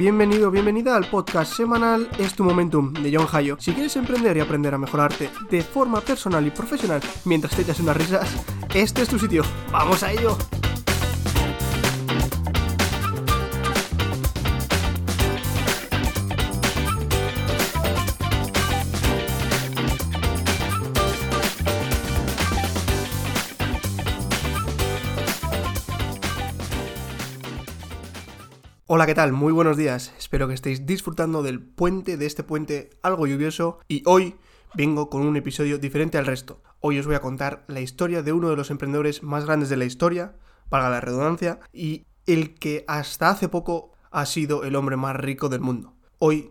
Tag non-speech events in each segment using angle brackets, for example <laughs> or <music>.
Bienvenido, bienvenida al podcast semanal Es tu Momentum de John Hayo. Si quieres emprender y aprender a mejorarte de forma personal y profesional mientras te echas unas risas, este es tu sitio. ¡Vamos a ello! Hola, ¿qué tal? Muy buenos días. Espero que estéis disfrutando del puente, de este puente algo lluvioso. Y hoy vengo con un episodio diferente al resto. Hoy os voy a contar la historia de uno de los emprendedores más grandes de la historia, valga la redundancia, y el que hasta hace poco ha sido el hombre más rico del mundo. Hoy,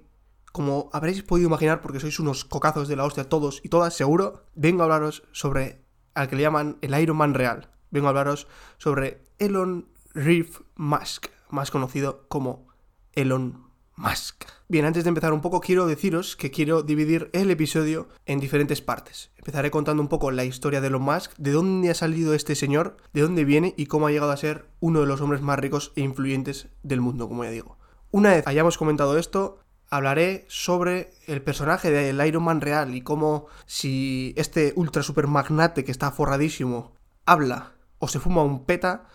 como habréis podido imaginar, porque sois unos cocazos de la hostia todos y todas, seguro, vengo a hablaros sobre al que le llaman el Iron Man real. Vengo a hablaros sobre Elon Reeve Musk más conocido como Elon Musk. Bien, antes de empezar un poco quiero deciros que quiero dividir el episodio en diferentes partes. Empezaré contando un poco la historia de Elon Musk, de dónde ha salido este señor, de dónde viene y cómo ha llegado a ser uno de los hombres más ricos e influyentes del mundo, como ya digo. Una vez hayamos comentado esto, hablaré sobre el personaje del Iron Man real y cómo si este ultra super magnate que está forradísimo habla o se fuma un peta,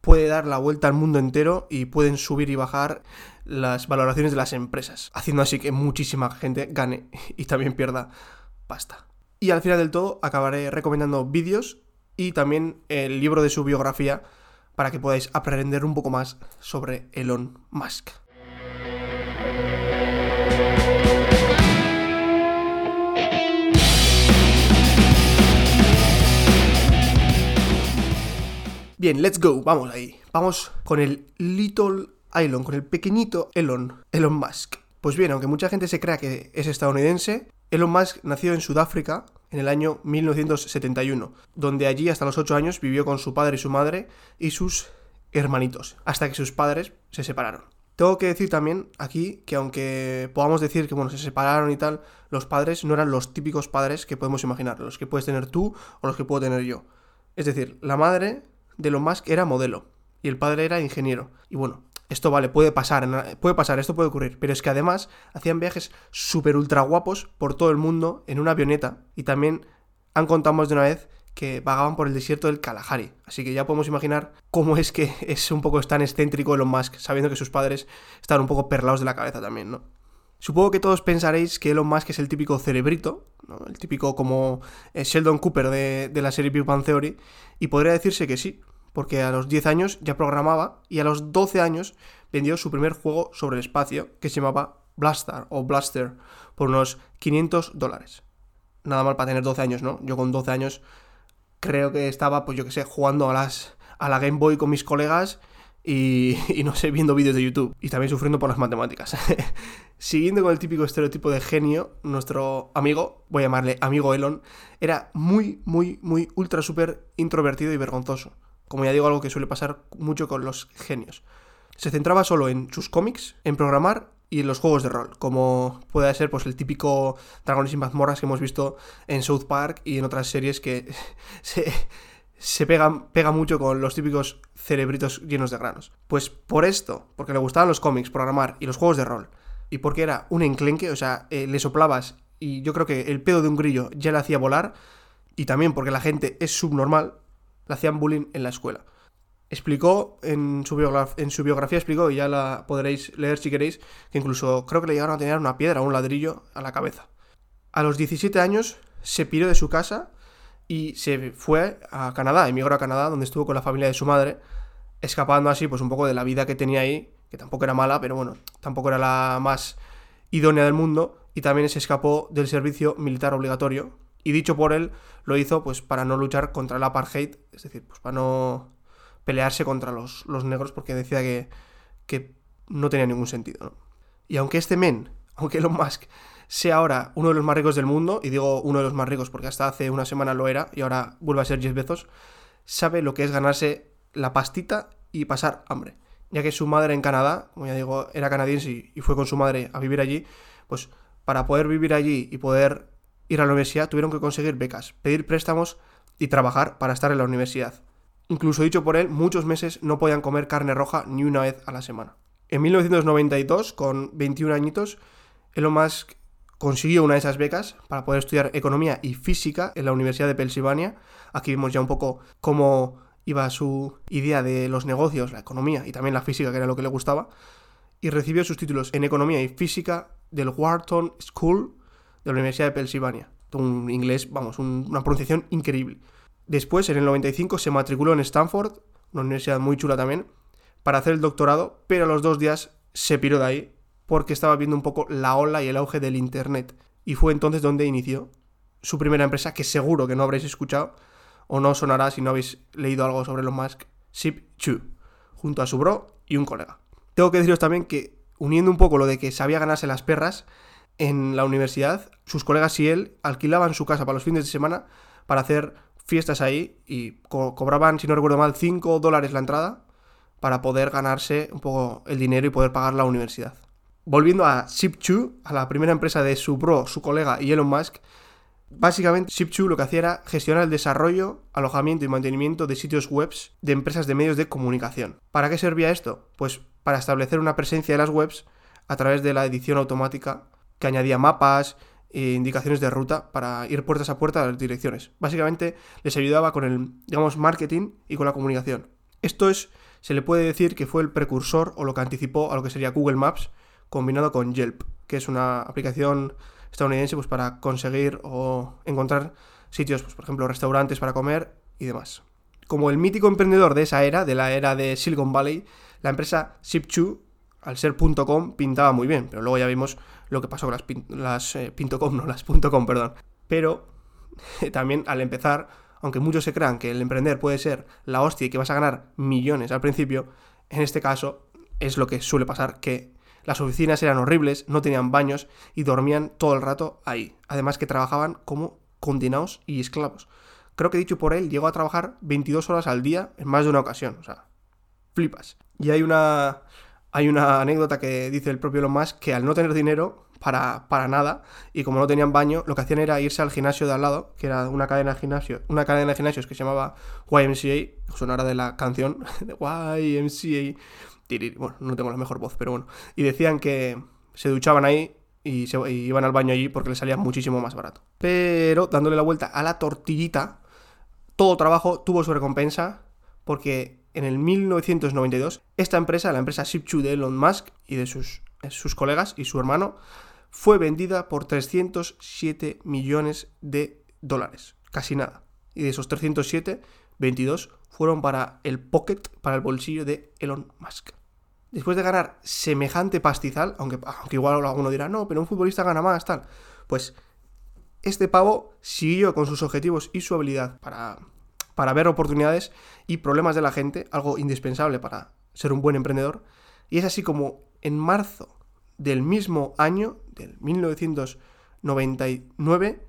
puede dar la vuelta al mundo entero y pueden subir y bajar las valoraciones de las empresas, haciendo así que muchísima gente gane y también pierda pasta. Y al final del todo acabaré recomendando vídeos y también el libro de su biografía para que podáis aprender un poco más sobre Elon Musk. Bien, let's go, vamos ahí. Vamos con el Little Elon, con el pequeñito Elon, Elon Musk. Pues bien, aunque mucha gente se crea que es estadounidense, Elon Musk nació en Sudáfrica en el año 1971, donde allí hasta los 8 años vivió con su padre y su madre y sus hermanitos, hasta que sus padres se separaron. Tengo que decir también aquí que aunque podamos decir que bueno, se separaron y tal, los padres no eran los típicos padres que podemos imaginar, los que puedes tener tú o los que puedo tener yo. Es decir, la madre de Elon Musk era modelo y el padre era ingeniero. Y bueno, esto vale, puede pasar, puede pasar, esto puede ocurrir, pero es que además hacían viajes súper ultra guapos por todo el mundo en una avioneta y también han contado más de una vez que vagaban por el desierto del Kalahari. Así que ya podemos imaginar cómo es que <laughs> es un poco tan excéntrico Elon Musk, sabiendo que sus padres están un poco perlados de la cabeza también, ¿no? Supongo que todos pensaréis que Elon Musk es el típico cerebrito, el típico como eh, Sheldon Cooper de, de la serie Big Bang Theory, y podría decirse que sí, porque a los 10 años ya programaba y a los 12 años vendió su primer juego sobre el espacio que se llamaba Blaster o Blaster por unos 500 dólares. Nada mal para tener 12 años, ¿no? Yo con 12 años creo que estaba, pues yo que sé, jugando a, las, a la Game Boy con mis colegas y, <laughs> y no sé, viendo vídeos de YouTube y también sufriendo por las matemáticas. <laughs> Siguiendo con el típico estereotipo de genio, nuestro amigo, voy a llamarle amigo Elon, era muy, muy, muy ultra súper introvertido y vergonzoso como ya digo, algo que suele pasar mucho con los genios. Se centraba solo en sus cómics, en programar y en los juegos de rol, como puede ser pues el típico Dragones y mazmorras que hemos visto en South Park y en otras series que <laughs> se, se pegan, pega mucho con los típicos cerebritos llenos de granos. Pues por esto, porque le gustaban los cómics, programar y los juegos de rol, y porque era un enclenque, o sea, eh, le soplabas y yo creo que el pedo de un grillo ya le hacía volar, y también porque la gente es subnormal, le hacían bullying en la escuela. Explicó en su, biografía, explicó, y ya la podréis leer si queréis, que incluso creo que le llegaron a tener una piedra un ladrillo a la cabeza. A los 17 años se piró de su casa y se fue a Canadá, emigró a Canadá, donde estuvo con la familia de su madre, escapando así pues un poco de la vida que tenía ahí, que tampoco era mala, pero bueno, tampoco era la más idónea del mundo, y también se escapó del servicio militar obligatorio, y dicho por él, lo hizo pues para no luchar contra el apartheid, es decir, pues para no pelearse contra los, negros porque decía que, que, no tenía ningún sentido. Y aunque este men, <laughs> aunque Elon Musk sea ahora uno de los más ricos del mundo, y digo uno de los más ricos porque hasta hace una semana lo era y ahora vuelve a ser 10 Bezos, sabe lo que es ganarse la pastita y pasar hambre. Ya que su madre en Canadá, como ya digo, era canadiense y fue con su madre a vivir allí, pues para poder vivir allí y poder ir a la universidad tuvieron que conseguir becas, pedir préstamos y trabajar para estar en la universidad. Incluso dicho por él, muchos meses no podían comer carne roja ni una vez a la semana. En 1992, con 21 añitos, Elon Musk consiguió una de esas becas para poder estudiar economía y física en la Universidad de Pensilvania. Aquí vemos ya un poco cómo iba su idea de los negocios, la economía y también la física, que era lo que le gustaba. Y recibió sus títulos en economía y física del Wharton School de la Universidad de Pensilvania. Un inglés, vamos, una pronunciación increíble. Después, en el 95, se matriculó en Stanford, una universidad muy chula también, para hacer el doctorado, pero a los dos días se piró de ahí porque estaba viendo un poco la ola y el auge del Internet. Y fue entonces donde inició su primera empresa, que seguro que no habréis escuchado, o no sonará si no habéis leído algo sobre Elon Musk, Zip2, junto a su bro y un colega. Tengo que deciros también que, uniendo un poco lo de que sabía ganarse las perras, en la universidad, sus colegas y él alquilaban su casa para los fines de semana para hacer fiestas ahí y cobraban, si no recuerdo mal, 5 dólares la entrada para poder ganarse un poco el dinero y poder pagar la universidad. Volviendo a Zip2, a la primera empresa de su bro, su colega y Elon Musk, básicamente Zip2 lo que hacía era gestionar el desarrollo, alojamiento y mantenimiento de sitios web de empresas de medios de comunicación. ¿Para qué servía esto? Pues para establecer una presencia de las webs a través de la edición automática que añadía mapas, e indicaciones de ruta para ir puertas a puerta a las direcciones. Básicamente les ayudaba con el, digamos, marketing y con la comunicación. Esto es se le puede decir que fue el precursor o lo que anticipó a lo que sería Google Maps combinado con Yelp, que es una aplicación estadounidense pues, para conseguir o encontrar sitios, pues, por ejemplo, restaurantes para comer y demás. Como el mítico emprendedor de esa era, de la era de Silicon Valley, la empresa Zip2, al ser .com, pintaba muy bien, pero luego ya vimos lo que pasó con las, las eh, no las .com, perdón. Pero también al empezar aunque muchos se crean que el emprender puede ser la hostia y que vas a ganar millones al principio, en este caso es lo que suele pasar, que las oficinas eran horribles, no tenían baños y dormían todo el rato ahí. Además que trabajaban como condenados y esclavos. Creo que dicho por él, llegó a trabajar 22 horas al día en más de una ocasión. O sea, flipas. Y hay una, hay una anécdota que dice el propio Elon Musk que al no tener dinero para, para, nada y como no tenían baño, lo que hacían era irse al gimnasio de al lado, que era una cadena de gimnasio, una cadena de gimnasios que se llamaba YMCA, sonara de la canción <laughs> de YMCA. Bueno, no tengo la mejor voz, pero bueno. Y decían que se duchaban ahí y, y iban al baño allí porque les salía muchísimo más barato. Pero dándole la vuelta a la tortillita, todo trabajo tuvo su recompensa porque en el 1992 esta empresa, la empresa Zip2 de Elon Musk y de sus sus colegas y su hermano, fue vendida por 307 millones de dólares. Casi nada. Y de esos 307, 22 fueron para el pocket, para el bolsillo de Elon Musk. Después de ganar semejante pastizal, aunque, aunque igual alguno dirá, no, pero un futbolista gana más, tal. Pues este pavo siguió con sus objetivos y su habilidad para, para ver oportunidades y problemas de la gente, algo indispensable para ser un buen emprendedor. Y es así como en marzo del mismo año, del 1999,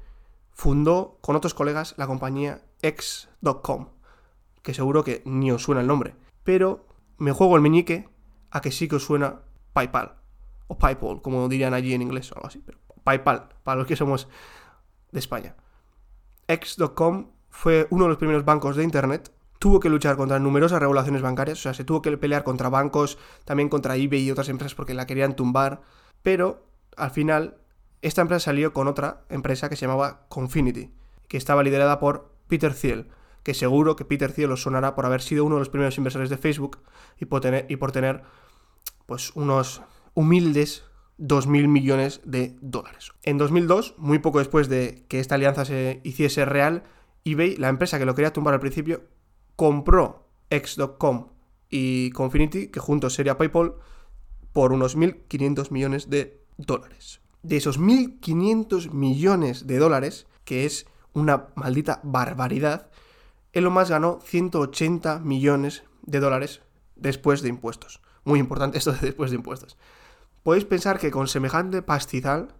fundó con otros colegas la compañía X.com, que seguro que ni os suena el nombre, pero me juego el meñique a que sí que os suena PayPal, o PayPal, como dirían allí en inglés o algo así, PayPal, para los que somos de España. X.com fue uno de los primeros bancos de Internet tuvo que luchar contra numerosas regulaciones bancarias, o sea, se tuvo que pelear contra bancos, también contra eBay y otras empresas porque la querían tumbar, pero al final esta empresa salió con otra empresa que se llamaba Confinity, que estaba liderada por Peter Thiel, que seguro que Peter Thiel os sonará por haber sido uno de los primeros inversores de Facebook y por tener, y por tener pues unos humildes 2.000 millones de dólares. En 2002, muy poco después de que esta alianza se hiciese real, eBay, la empresa que lo quería tumbar al principio, compró X.com y Confinity, que juntos sería PayPal, por unos 1.500 millones de dólares. De esos 1.500 millones de dólares, que es una maldita barbaridad, Elon Musk ganó 180 millones de dólares después de impuestos. Muy importante esto de después de impuestos. Podéis pensar que con semejante pastizal,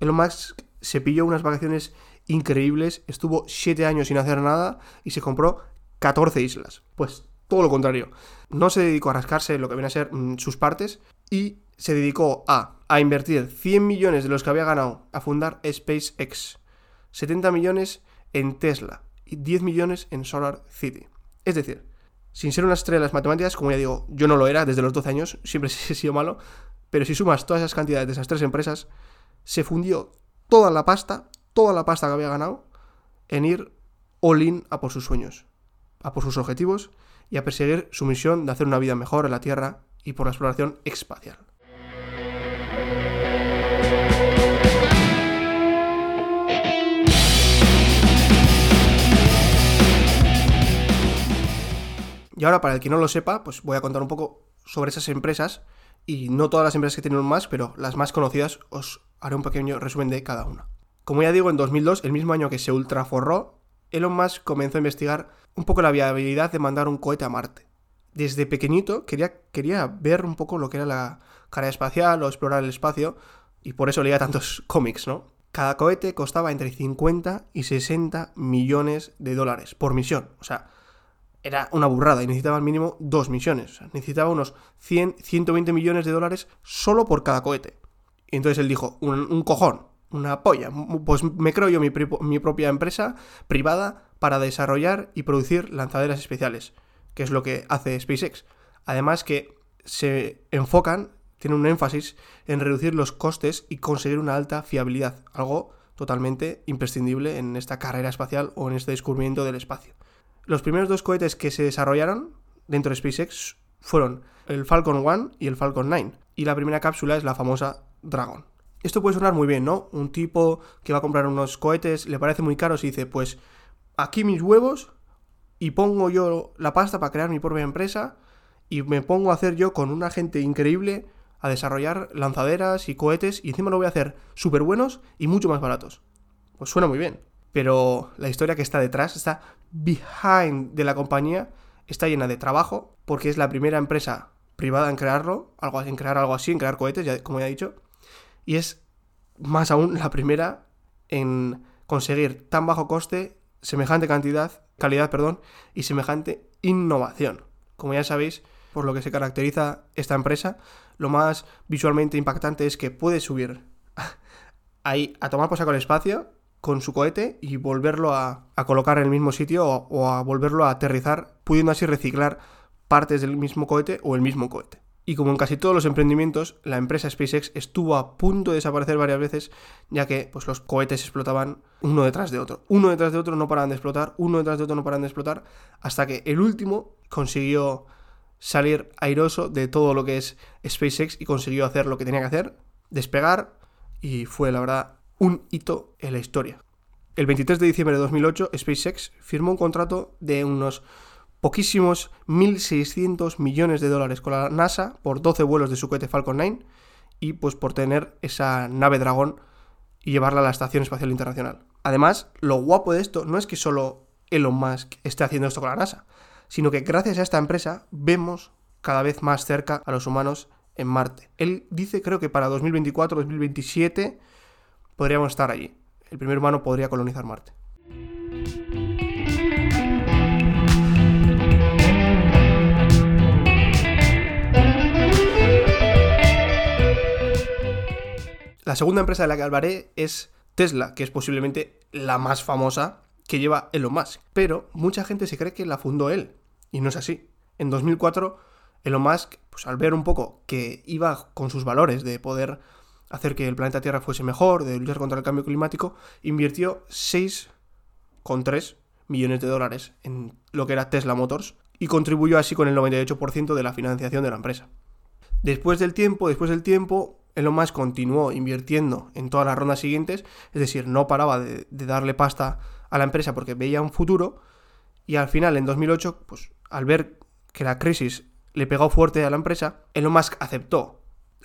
Elon Musk se pilló unas vacaciones increíbles, estuvo 7 años sin hacer nada y se compró 14 islas. Pues todo lo contrario. No se dedicó a rascarse lo que viene a ser mm, sus partes y se dedicó a, a invertir 100 millones de los que había ganado a fundar SpaceX, 70 millones en Tesla y 10 millones en Solar City. Es decir, sin ser una estrella de las matemáticas, como ya digo, yo no lo era desde los 12 años, <laughs> siempre he sido malo, pero si sumas todas esas cantidades de esas tres empresas, se fundió toda la pasta, toda la pasta que había ganado, en ir all in a por sus sueños, a por sus objetivos y a perseguir su misión de hacer una vida mejor en la Tierra y por la exploración espacial. Y ahora, para el que no lo sepa, pues voy a contar un poco sobre esas empresas. Y no todas las empresas que tienen más, pero las más conocidas os haré un pequeño resumen de cada una. Como ya digo, en 2002, el mismo año que se ultraforró, Elon Musk comenzó a investigar un poco la viabilidad de mandar un cohete a Marte. Desde pequeñito quería, quería ver un poco lo que era la carrera espacial o explorar el espacio, y por eso leía tantos <laughs> cómics, ¿no? Cada cohete costaba entre 50 y 60 millones de dólares por misión. O sea, era una burrada y necesitaba al mínimo dos misiones. necesitaba unos 100, 120 millones de dólares solo por cada cohete. Y entonces él dijo, un, cojón, una polla. Pues me creo yo mi, propia empresa privada para desarrollar y producir lanzaderas especiales, que es lo que hace SpaceX. Además que se enfocan, tienen un énfasis en reducir los costes y conseguir una alta fiabilidad, algo totalmente imprescindible en esta carrera espacial o en este descubrimiento del espacio. Los primeros dos cohetes que se desarrollaron dentro de SpaceX fueron el Falcon 1 y el Falcon 9. Y la primera cápsula es la famosa Dragon. Esto puede sonar muy bien, ¿no? Un tipo que va a comprar unos cohetes, le parece muy caro y dice, pues aquí mis huevos y pongo yo la pasta para crear mi propia empresa y me pongo a hacer yo con una gente increíble a desarrollar lanzaderas y cohetes y encima lo voy a hacer súper buenos y mucho más baratos. Pues suena muy bien pero la historia que está detrás, está behind de la compañía, está llena de trabajo, porque es la primera empresa privada en crearlo, en crear algo así, en crear cohetes, ya, como ya he dicho, y es más aún la primera en conseguir tan bajo coste, semejante cantidad, calidad, perdón, y semejante innovación. Como ya sabéis, por lo que se caracteriza esta empresa, lo más visualmente impactante es que puede subir <laughs> ahí a tomar por saco el espacio con su cohete y volverlo a, colocar en el mismo sitio o, a volverlo a aterrizar, pudiendo así reciclar partes del mismo cohete o el mismo cohete. Y como en casi todos los emprendimientos, la empresa SpaceX estuvo a punto de desaparecer varias veces, ya que pues, los cohetes explotaban uno detrás de otro. Uno detrás de otro no paraban de explotar, uno detrás de otro no paraban de explotar, hasta que el último consiguió salir airoso de todo lo que es SpaceX y consiguió hacer lo que tenía que hacer, despegar, y fue la verdad un hito en la historia. El 23 de diciembre de 2008, SpaceX firmó un contrato de unos poquísimos 1.600 millones de dólares con la NASA por 12 vuelos de su cohete Falcon 9 y pues por tener esa nave dragón y llevarla a la Estación Espacial Internacional. Además, lo guapo de esto no es que solo Elon Musk esté haciendo esto con la NASA, sino que gracias a esta empresa vemos cada vez más cerca a los humanos en Marte. Él dice creo que para 2024-2027 podríamos estar allí. El primer humano podría colonizar Marte. La segunda empresa de la que hablaré es Tesla, que es posiblemente la más famosa que lleva Elon Musk. Pero mucha gente se cree que la fundó él, y no es así. En 2004, Elon Musk, pues al ver un poco que iba con sus valores de poder hacer que el planeta Tierra fuese mejor, de luchar contra el cambio climático, invirtió 6,3 millones de dólares en lo que era Tesla Motors y contribuyó así con el 98% de la financiación de la empresa. Después del tiempo, después del tiempo, Elon Musk continuó invirtiendo en todas las rondas siguientes, es decir, no paraba de, darle pasta a la empresa porque veía un futuro y al final, en 2008, pues al ver que la crisis le pegó fuerte a la empresa, Elon Musk aceptó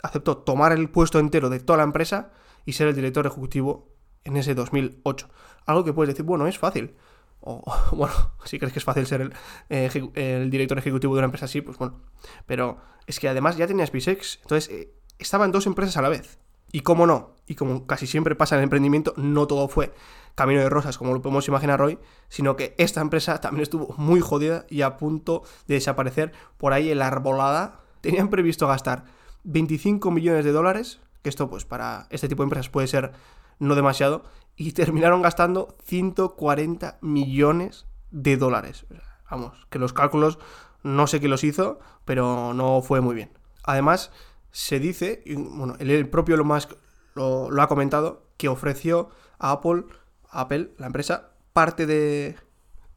aceptó tomar el puesto entero de toda la empresa y ser el director ejecutivo en ese 2008. Algo que puedes decir, bueno, es fácil. O, <laughs> bueno, si crees que es fácil ser el, eh, el, director ejecutivo de una empresa así, pues bueno. Pero es que además ya tenía SpaceX, entonces eh, estaba en dos empresas a la vez. Y cómo no, y como casi siempre pasa en el emprendimiento, no todo fue camino de rosas como lo podemos imaginar hoy, sino que esta empresa también estuvo muy jodida y a punto de desaparecer por ahí en la arbolada. Tenían previsto gastar 25 millones de dólares, que esto pues para este tipo de empresas puede ser no demasiado, y terminaron gastando 140 millones de dólares. Vamos, que los cálculos No sé qué los hizo, pero no fue muy bien. Además, se dice, bueno, el propio Elon Musk lo, lo ha comentado, que ofreció a Apple, a Apple, la empresa, parte de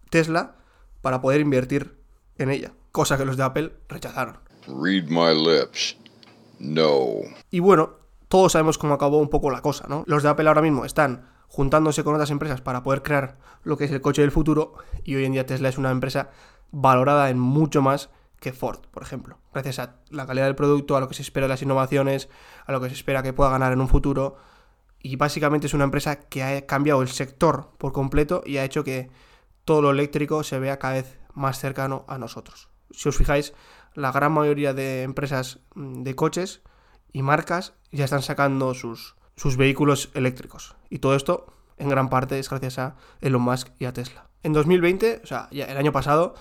Tesla para poder invertir en ella, cosa que los de Apple rechazaron. Read my lips. No. Y bueno, todos sabemos cómo acabó un poco la cosa, ¿no? Los de Apple ahora mismo están juntándose con otras empresas para poder crear lo que es el coche del futuro y hoy en día Tesla es una empresa valorada en mucho más que Ford, por ejemplo. Gracias a la calidad del producto, a lo que se espera de las innovaciones, a lo que se espera que pueda ganar en un futuro. Y básicamente es una empresa que ha cambiado el sector por completo y ha hecho que todo lo eléctrico se vea cada vez más cercano a nosotros. Si os fijáis, la gran mayoría de empresas mm, de coches y marcas ya están sacando sus, sus vehículos eléctricos. Y todo esto, en gran parte, es gracias a Elon Musk y a Tesla. En 2020, o sea, ya el año pasado,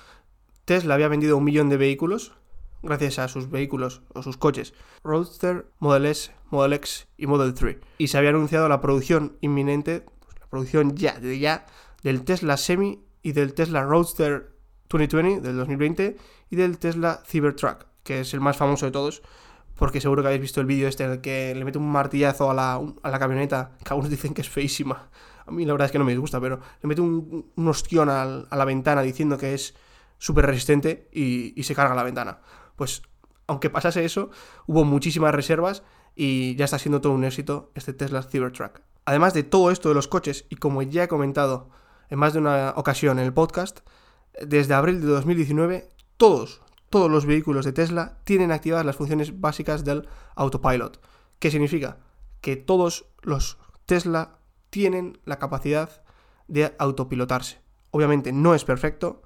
Tesla había vendido un millón de vehículos gracias a sus vehículos o sus coches Roadster, Model S, Model X y Model 3. Y se había anunciado la producción inminente, pues, la producción ya, de ya, del Tesla Semi y del Tesla Roadster 2020 del 2020 y del Tesla Cybertruck, que es el más famoso de todos, porque seguro que habéis visto el vídeo este en el que le mete un martillazo a la, a la camioneta, que algunos <laughs> dicen que es feísima. A mí la verdad es que no me gusta, pero le mete un, un ostión a, la ventana diciendo que es súper resistente y, se carga la ventana. Pues aunque pasase eso, hubo muchísimas reservas y ya está siendo todo un éxito este Tesla Cybertruck. Además de todo esto de los coches, y como ya he comentado en más de una ocasión en el podcast, desde abril de 2019 todos, todos los vehículos de Tesla tienen activadas las funciones básicas del autopilot. ¿Qué significa? Que todos los Tesla tienen la capacidad de autopilotarse. Obviamente no es perfecto,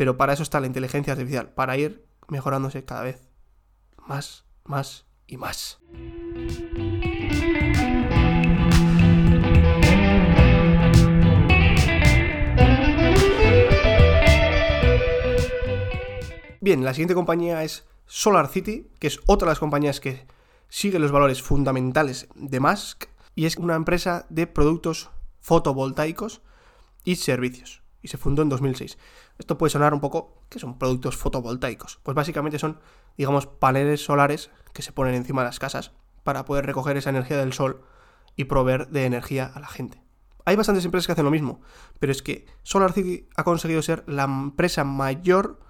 pero para eso está la inteligencia artificial, para ir mejorándose cada vez más, más y más. Bien, la siguiente compañía es Solar City, que es otra de las compañías que sigue los valores fundamentales de Musk y es una empresa de productos fotovoltaicos y servicios. Y se fundó en 2006. Esto puede sonar un poco que son productos fotovoltaicos. Pues básicamente son, digamos, paneles solares que se ponen encima de las casas para poder recoger esa energía del sol y proveer de energía a la gente. Hay bastantes empresas que hacen lo mismo, pero es que Solar City ha conseguido ser la empresa mayor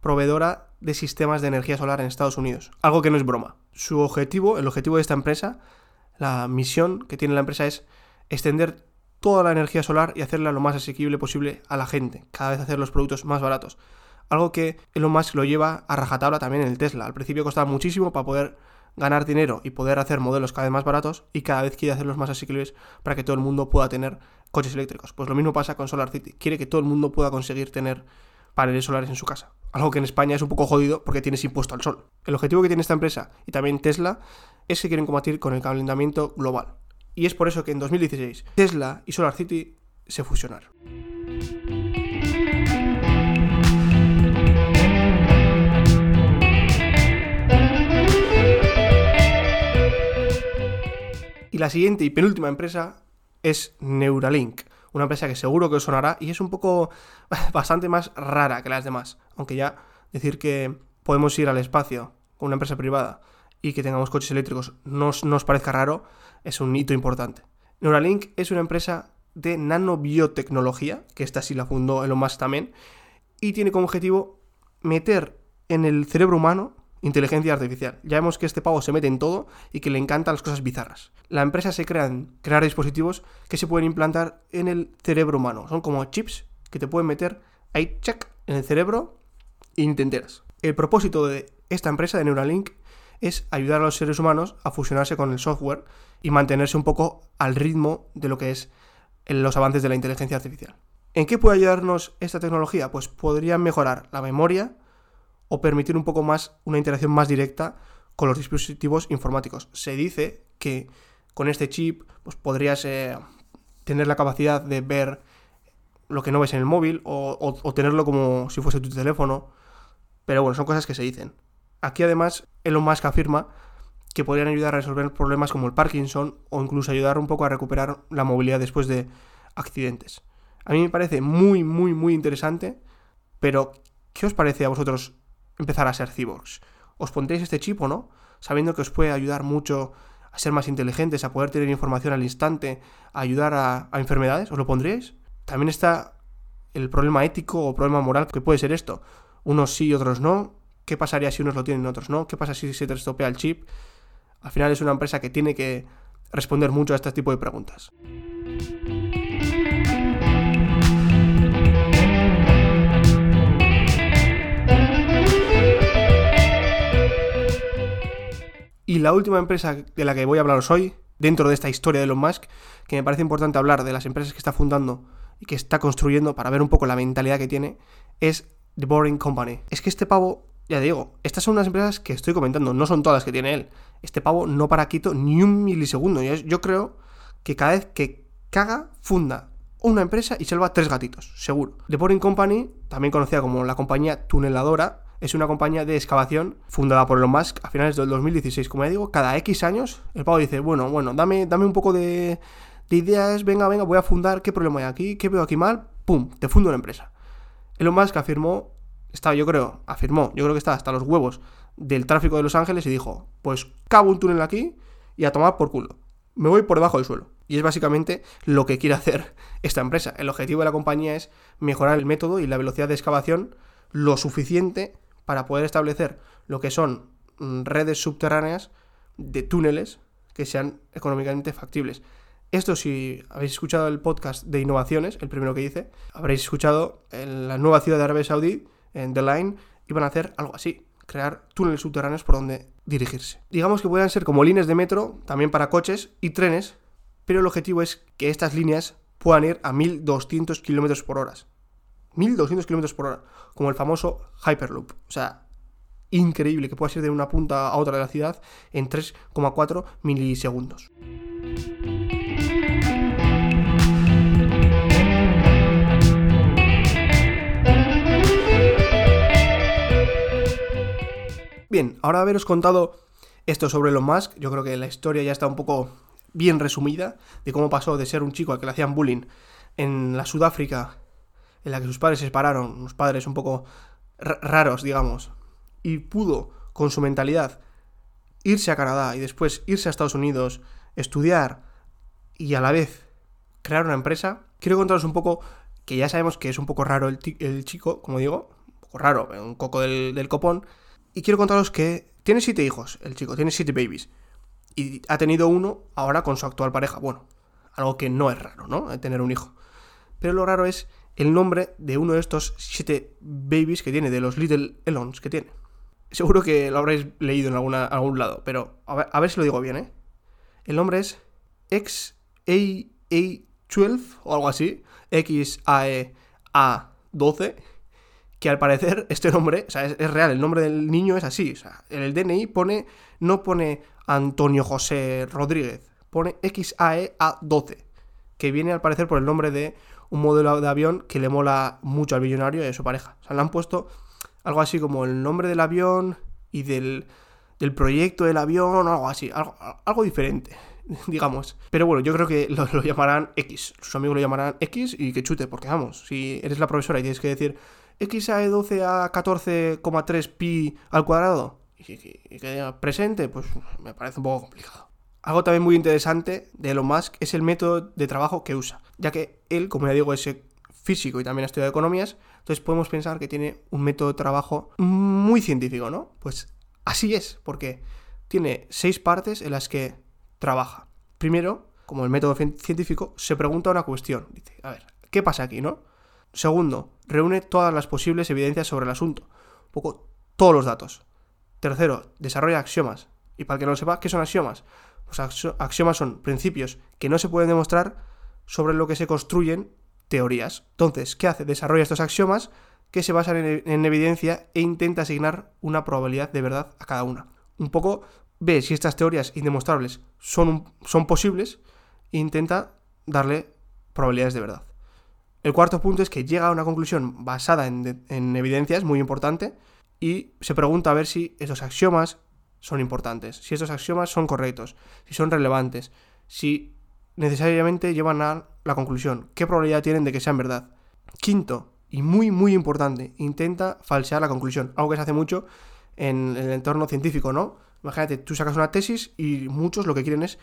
proveedora de sistemas de energía solar en Estados Unidos. Algo que no es broma. Su objetivo, el objetivo de esta empresa, la misión que tiene la empresa es extender toda la energía solar y hacerla lo más asequible posible a la gente, cada vez hacer los productos más baratos. Algo que Elon Musk lo lleva a rajatabla también en el Tesla. Al principio costaba muchísimo para poder ganar dinero y poder hacer modelos cada vez más baratos y cada vez quiere hacerlos más asequibles para que todo el mundo pueda tener coches eléctricos. Pues lo mismo pasa con Solar City. Quiere que todo el mundo pueda conseguir tener paneles solares en su casa. Algo que en España es un poco jodido porque tienes impuesto al sol. El objetivo que tiene esta empresa y también Tesla es que quieren combatir con el calentamiento global. Y es por eso que en 2016 Tesla y Solar City se fusionaron. Y la siguiente y penúltima empresa es Neuralink una empresa que seguro que os sonará y es un poco <laughs> bastante más rara que las demás. Aunque ya decir que podemos ir al espacio con una empresa privada y que tengamos coches eléctricos no nos parezca raro, es un hito importante. Neuralink es una empresa de nanobiotecnología, que esta sí la fundó Elon Musk también, y tiene como objetivo meter en el cerebro humano inteligencia artificial. Ya vemos que este pavo se mete en todo y que le encantan las cosas bizarras. La empresa se crea en crear dispositivos que se pueden implantar en el cerebro humano. Son como chips que te pueden meter ahí, check, en el cerebro y ni te enteras. El propósito de esta empresa de Neuralink es ayudar a los seres humanos a fusionarse con el software y mantenerse un poco al ritmo de lo que es los avances de la inteligencia artificial. ¿En qué puede ayudarnos esta tecnología? Pues podría mejorar la memoria, o permitir un poco más una interacción más directa con los dispositivos informáticos. Se dice que con este chip pues, podrías eh, tener la capacidad de ver lo que no ves en el móvil o, tenerlo como si fuese tu teléfono. Pero bueno, son cosas que se dicen. Aquí además Elon Musk afirma que podrían ayudar a resolver problemas como el Parkinson o incluso ayudar un poco a recuperar la movilidad después de accidentes. A mí me parece muy, muy, muy interesante, pero ¿qué os parece a vosotros empezar a ser cyborgs. ¿Os pondréis este chip o no? Sabiendo que os puede ayudar mucho a ser más inteligentes, a poder tener información al instante, a ayudar a, enfermedades, ¿os lo pondríais? También está el problema ético o problema moral que puede ser esto. Unos sí y otros no. ¿Qué pasaría si unos lo tienen y otros no? ¿Qué pasa si se te estropea el chip? Al final es una empresa que tiene que responder mucho a este tipo de preguntas. Y la última empresa de la que voy a hablaros hoy, dentro de esta historia de Elon Musk, que me parece importante hablar de las empresas que está fundando y que está construyendo para ver un poco la mentalidad que tiene, es The Boring Company. Es que este pavo, ya digo, estas son unas empresas que estoy comentando, no son todas las que tiene él. Este pavo no para quito ni un milisegundo. Yo, yo creo que cada vez que caga, funda una empresa y salva tres gatitos, seguro. The Boring Company, también conocida como la compañía tuneladora, es una compañía de excavación fundada por Elon Musk a finales del 2016. Como ya digo, cada X años el pavo dice, bueno, bueno, dame, dame un poco de, de ideas, venga, venga, voy a fundar, ¿qué problema hay aquí? ¿Qué veo aquí mal? ¡Pum! Te fundo una empresa. Elon Musk afirmó, estaba, yo creo, afirmó, yo creo que está hasta los huevos del tráfico de Los Ángeles y dijo, pues cabo un túnel aquí y a tomar por culo. Me voy por debajo del suelo. Y es básicamente lo que quiere hacer <laughs> esta empresa. El objetivo de la compañía es mejorar el método y la velocidad de excavación lo suficiente para poder establecer lo que son mm, redes subterráneas de túneles que sean económicamente factibles. Esto si habéis escuchado el podcast de innovaciones, el primero que hice, habréis escuchado en la nueva ciudad de Arabia Saudí, en The Line, iban a hacer algo así, crear túneles subterráneos por donde dirigirse. Digamos que puedan ser como líneas de metro, también para coches y trenes, pero el objetivo es que estas líneas puedan ir a 1200 km por hora. 1200 km por hora, como el famoso Hyperloop. O sea, increíble que pueda ir de una punta a otra de la ciudad en 3,4 milisegundos. Bien, ahora haberos contado esto sobre Elon Musk, yo creo que la historia ya está un poco bien resumida de cómo pasó de ser un chico al que le hacían bullying en la Sudáfrica en la que sus padres se separaron, unos padres un poco raros, digamos, y pudo, con su mentalidad, irse a Canadá y después irse a Estados Unidos, estudiar y a la vez crear una empresa, quiero contaros un poco, que ya sabemos que es un poco raro el, chico, como digo, un poco raro, un coco del copón, y quiero contaros que tiene siete hijos, el chico, tiene siete babies, y ha tenido uno ahora con su actual pareja, bueno, algo que no es raro, ¿no? Tener un hijo. Pero lo raro es el nombre de uno de estos siete babies que tiene, de los Little Elons que tiene. Seguro que lo habréis leído en alguna, algún lado, pero a ver, si lo digo bien, ¿eh? El nombre es XAA12 o algo así, XAEA12, que al parecer <laughs> este nombre, o sea, es, real, el nombre del niño es así, o sea, en el DNI pone, no pone Antonio José Rodríguez, pone XAEA12, que viene al parecer por el nombre de un modelo de avión que le mola mucho al millonario y a su pareja. O sea, le han puesto algo así como el nombre del avión y del, del proyecto del avión, algo así, algo, algo diferente, <laughs> digamos. Pero bueno, yo creo que lo, llamarán X. Sus amigos lo llamarán X y que chute, porque vamos, si eres la profesora y tienes que decir X a 12 a 14,3 pi al cuadrado y que, y que presente, pues me parece un poco complicado. Algo también muy interesante de Elon Musk es el método de trabajo que usa, ya que él, como ya digo, es físico y también ha estudiado economías, entonces podemos pensar que tiene un método de trabajo muy científico, ¿no? Pues así es, porque tiene seis partes en las que trabaja. Primero, como el método científico, se pregunta una cuestión. Dice, a ver, ¿qué pasa aquí, no? Segundo, reúne todas las posibles evidencias sobre el asunto. Un poco todos los datos. Tercero, desarrolla axiomas. Y para que no lo sepa, ¿qué son axiomas? Los axiomas son principios que no se pueden demostrar sobre lo que se construyen teorías. Entonces, ¿qué hace? Desarrolla estos axiomas que se basan en, evidencia e intenta asignar una probabilidad de verdad a cada una. Un poco ve si estas teorías indemostrables son, son posibles e intenta darle probabilidades de verdad. El cuarto punto es que llega a una conclusión basada en, en evidencias, muy importante, y se pregunta a ver si esos axiomas son importantes, si estos axiomas son correctos, si son relevantes, si necesariamente llevan a la conclusión, qué probabilidad tienen de que sean verdad. Quinto, Y muy, muy importante, intenta falsear la conclusión. Algo que se hace mucho en el entorno científico, ¿no? Imagínate, tú sacas una tesis y muchos lo que quieren es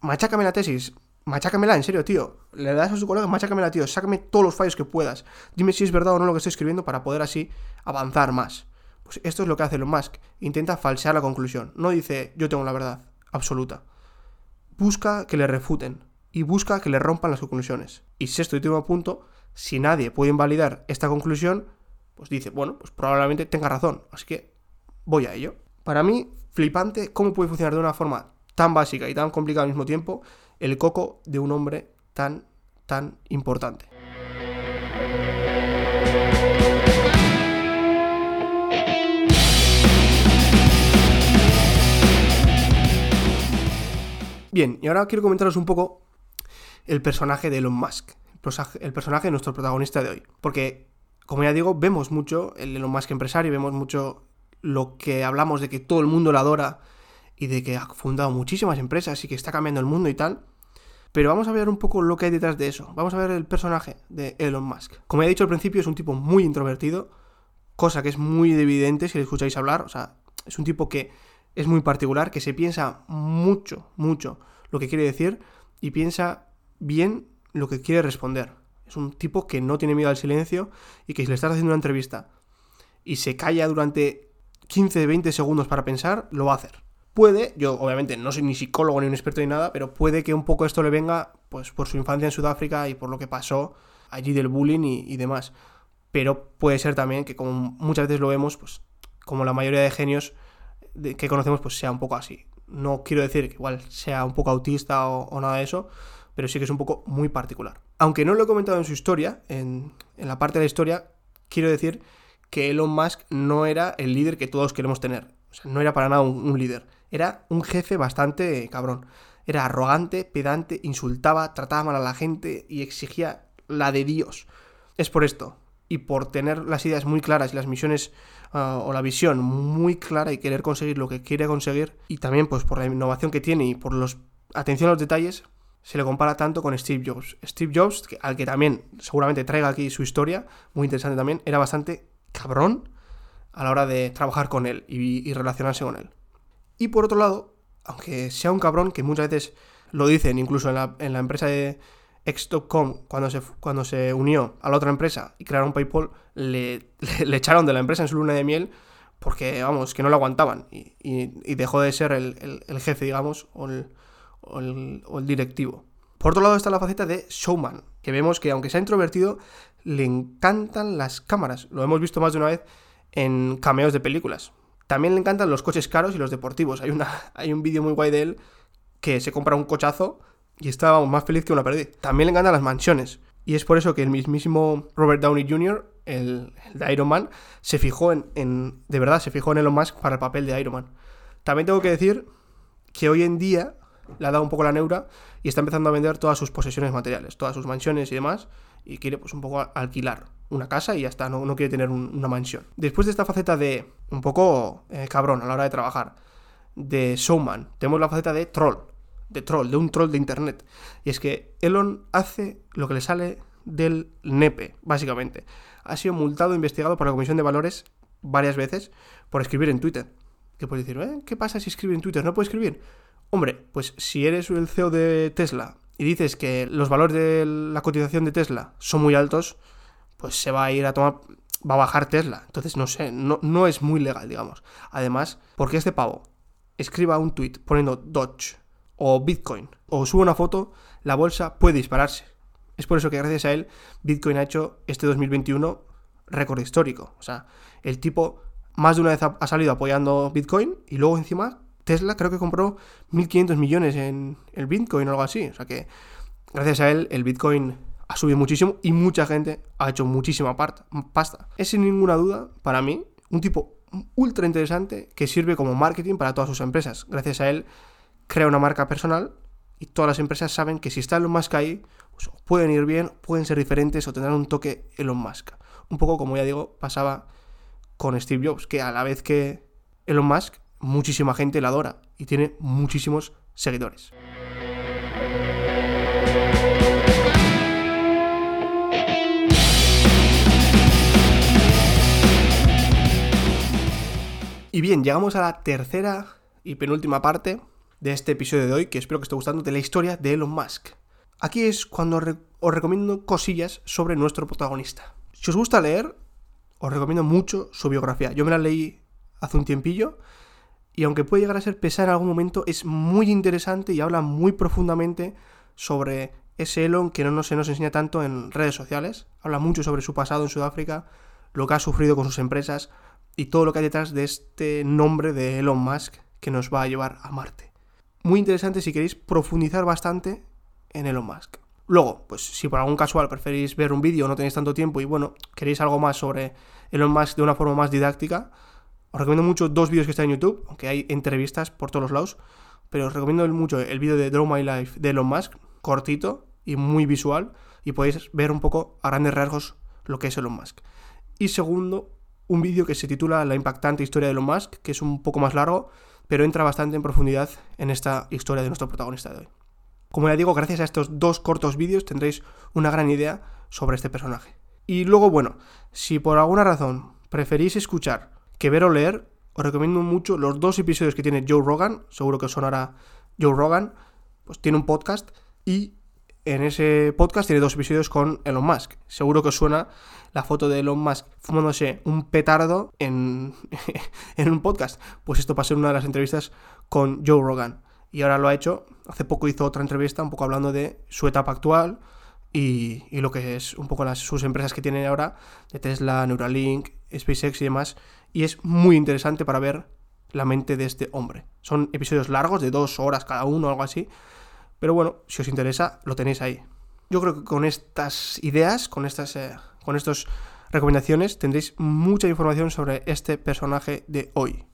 machácame la tesis, machácamela, en serio, tío. Le das a su colega, machácamela, tío, sácame todos los fallos que puedas. Dime si es verdad o no lo que estoy escribiendo para poder así avanzar más. Pues esto es lo que hace Elon Musk. Intenta falsear la conclusión. No dice yo tengo la verdad absoluta. Busca que le refuten y busca que le rompan las conclusiones. Y sexto y último punto, si nadie puede invalidar esta conclusión, pues dice, bueno, pues probablemente tenga razón. Así que voy a ello. Para mí, flipante cómo puede funcionar de una forma tan básica y tan complicada al mismo tiempo el coco de un hombre tan, tan importante. Bien, y ahora quiero comentaros un poco el personaje de Elon Musk, el personaje de nuestro protagonista de hoy. Porque, como ya digo, vemos mucho el Elon Musk empresario, vemos mucho lo que hablamos de que todo el mundo lo adora y de que ha fundado muchísimas empresas y que está cambiando el mundo y tal. Pero vamos a ver un poco lo que hay detrás de eso. Vamos a ver el personaje de Elon Musk. Como he dicho al principio, es un tipo muy introvertido, cosa que es muy evidente si le escucháis hablar. O sea, es un tipo que es muy particular, que se piensa mucho, mucho lo que quiere decir y piensa bien lo que quiere responder. Es un tipo que no tiene miedo al silencio y que si le estás haciendo una entrevista y se calla durante 15, 20 segundos para pensar, lo va a hacer. Puede, yo obviamente no soy ni psicólogo ni un experto ni nada, pero puede que un poco esto le venga pues por su infancia en Sudáfrica y por lo que pasó allí del bullying y, demás. Pero puede ser también que como muchas veces lo vemos, pues como la mayoría de genios que conocemos, pues sea un poco así. No quiero decir que igual sea un poco autista o nada de eso, pero sí que es un poco muy particular. Aunque no lo he comentado en su historia, en, la parte de la historia, quiero decir que Elon Musk no era el líder que todos queremos tener. O sea, no era para nada un, líder. Era un jefe bastante cabrón. Era arrogante, pedante, insultaba, trataba mal a la gente y exigía la de Dios. Es por esto. Y por tener las ideas muy claras y las misiones ah, o la visión muy clara y querer conseguir lo que quiere conseguir. Y también pues por la innovación que tiene y por los atención a los detalles, se le compara tanto con Steve Jobs. Steve Jobs, al que también seguramente traiga aquí su historia, muy interesante también, era bastante cabrón a la hora de trabajar con él y, relacionarse con él. Y por otro lado, aunque sea un cabrón, que muchas veces lo dicen incluso en la, empresa de X.com, cuando se, cuando se unió a la otra empresa y crearon PayPal, <laughs> le, echaron de la empresa en su luna de miel porque, vamos, que no lo aguantaban y, dejó de ser el, el jefe, digamos, o el, o el, directivo. Por otro lado está la faceta de showman, que vemos que aunque sea introvertido, le encantan las cámaras. Lo hemos visto más de una vez en cameos de películas. También le encantan los coches caros y los deportivos. Hay, una, <laughs> hay un vídeo muy guay de él que se compra un cochazo y está más feliz que una perdida. También le encantan las mansiones. Y es por eso que el mismísimo Robert Downey Jr., el, de Iron Man, se fijó en, en, De verdad, se fijó en Elon Musk para el papel de Iron Man. También tengo que decir que hoy en día le ha dado un poco la neura y está empezando a vender todas sus posesiones materiales, todas sus mansiones y demás, y quiere pues un poco alquilar una casa y ya está, no, no quiere tener una mansión. Después de esta faceta de un poco eh, cabrón a la hora de trabajar, de showman, tenemos la faceta de troll, de troll, de un troll de internet. Y es que Elon hace lo que le sale del nepe, básicamente. Ha sido multado e investigado por la Comisión de Valores varias veces por escribir en Twitter. Que puedes decir, ¿eh? ¿qué pasa si escribe en Twitter? ¿No puede escribir? Hombre, pues si eres el CEO de Tesla y dices que los valores de la cotización de Tesla son muy altos, pues se va a ir a tomar, va a bajar Tesla. Entonces, no sé, no, no es muy legal, digamos. Además, porque este pavo escriba un tweet poniendo Dodge o Bitcoin o sube una foto, la bolsa puede dispararse. Es por eso que gracias a él Bitcoin ha hecho este 2021 récord histórico. O sea, el tipo más de una vez ha salido apoyando Bitcoin y luego encima Tesla creo que compró 1.500 millones en el Bitcoin o algo así. O sea que gracias a él el Bitcoin ha subido muchísimo y mucha gente ha hecho muchísima pasta. Es sin ninguna duda, para mí, un tipo ultra interesante que sirve como marketing para todas sus empresas. Gracias a él crea una marca personal y todas las empresas saben que si está Elon Musk ahí, pues pueden ir bien, pueden ser diferentes o tendrán un toque Elon Musk. Un poco como ya digo, pasaba con Steve Jobs, que a la vez que Elon Musk muchísima gente la adora y tiene muchísimos seguidores. Y bien, llegamos a la tercera y penúltima parte de este episodio de hoy, que espero que esté gustando, de la historia de Elon Musk. Aquí es cuando os recomiendo cosillas sobre nuestro protagonista. Si os gusta leer, os recomiendo mucho su biografía. Yo me la leí hace un tiempillo y aunque puede llegar a ser pesada en algún momento, es muy interesante y habla muy profundamente sobre ese Elon que no se nos enseña tanto en redes sociales. Habla mucho sobre su pasado en Sudáfrica, lo que ha sufrido con sus empresas y todo lo que hay detrás de este nombre de Elon Musk que nos va a llevar a Marte. Muy interesante si queréis profundizar bastante en Elon Musk. Luego, pues si por algún casual preferís ver un vídeo, no tenéis tanto tiempo y bueno, queréis algo más sobre Elon Musk de una forma más didáctica, os recomiendo mucho dos vídeos que están en YouTube, aunque hay entrevistas por todos los lados, pero os recomiendo mucho el vídeo de Draw My Life de Elon Musk, cortito y muy visual, y podéis ver un poco a grandes rasgos lo que es Elon Musk. Y segundo, un vídeo que se titula La impactante historia de Elon Musk, que es un poco más largo, pero entra bastante en profundidad en esta historia de nuestro protagonista de hoy. Como ya digo, gracias a estos dos cortos vídeos tendréis una gran idea sobre este personaje. Y luego, bueno, si por alguna razón preferís escuchar que ver o leer, os recomiendo mucho los dos episodios que tiene Joe Rogan, seguro que sonará Joe Rogan, pues tiene un podcast y en ese podcast tiene dos episodios con Elon Musk. Seguro que os suena la foto de Elon Musk fumándose un petardo en, <laughs> en un podcast. Pues esto pasó en una de las entrevistas con Joe Rogan. Y ahora lo ha hecho, hace poco hizo otra entrevista un poco hablando de su etapa actual y, y lo que es un poco las, sus empresas que tiene ahora, de Tesla, Neuralink, SpaceX y demás y es muy interesante para ver la mente de este hombre. Son episodios largos, de dos horas cada uno algo así, pero bueno, si os interesa, lo tenéis ahí. Yo creo que con estas ideas, con estas, eh, con estas recomendaciones, tendréis mucha información sobre este personaje de hoy.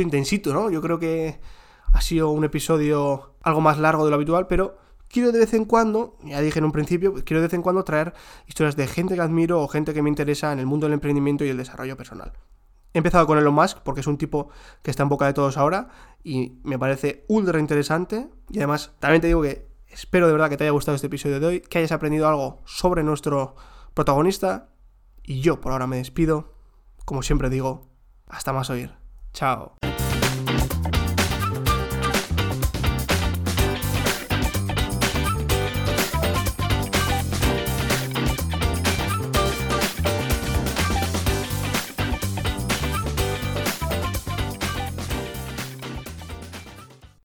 Intensito, ¿no? Yo creo que ha sido un episodio algo más largo de lo habitual, pero quiero de vez en cuando, ya dije en un principio, quiero de vez en cuando traer historias de gente que admiro o gente que me interesa en el mundo del emprendimiento y el desarrollo personal. He empezado con Elon Musk porque es un tipo que está en boca de todos ahora y me parece ultra interesante. Y además, también te digo que espero de verdad que te haya gustado este episodio de hoy, que hayas aprendido algo sobre nuestro protagonista. Y yo por ahora me despido. Como siempre digo, hasta más oír. Ciao!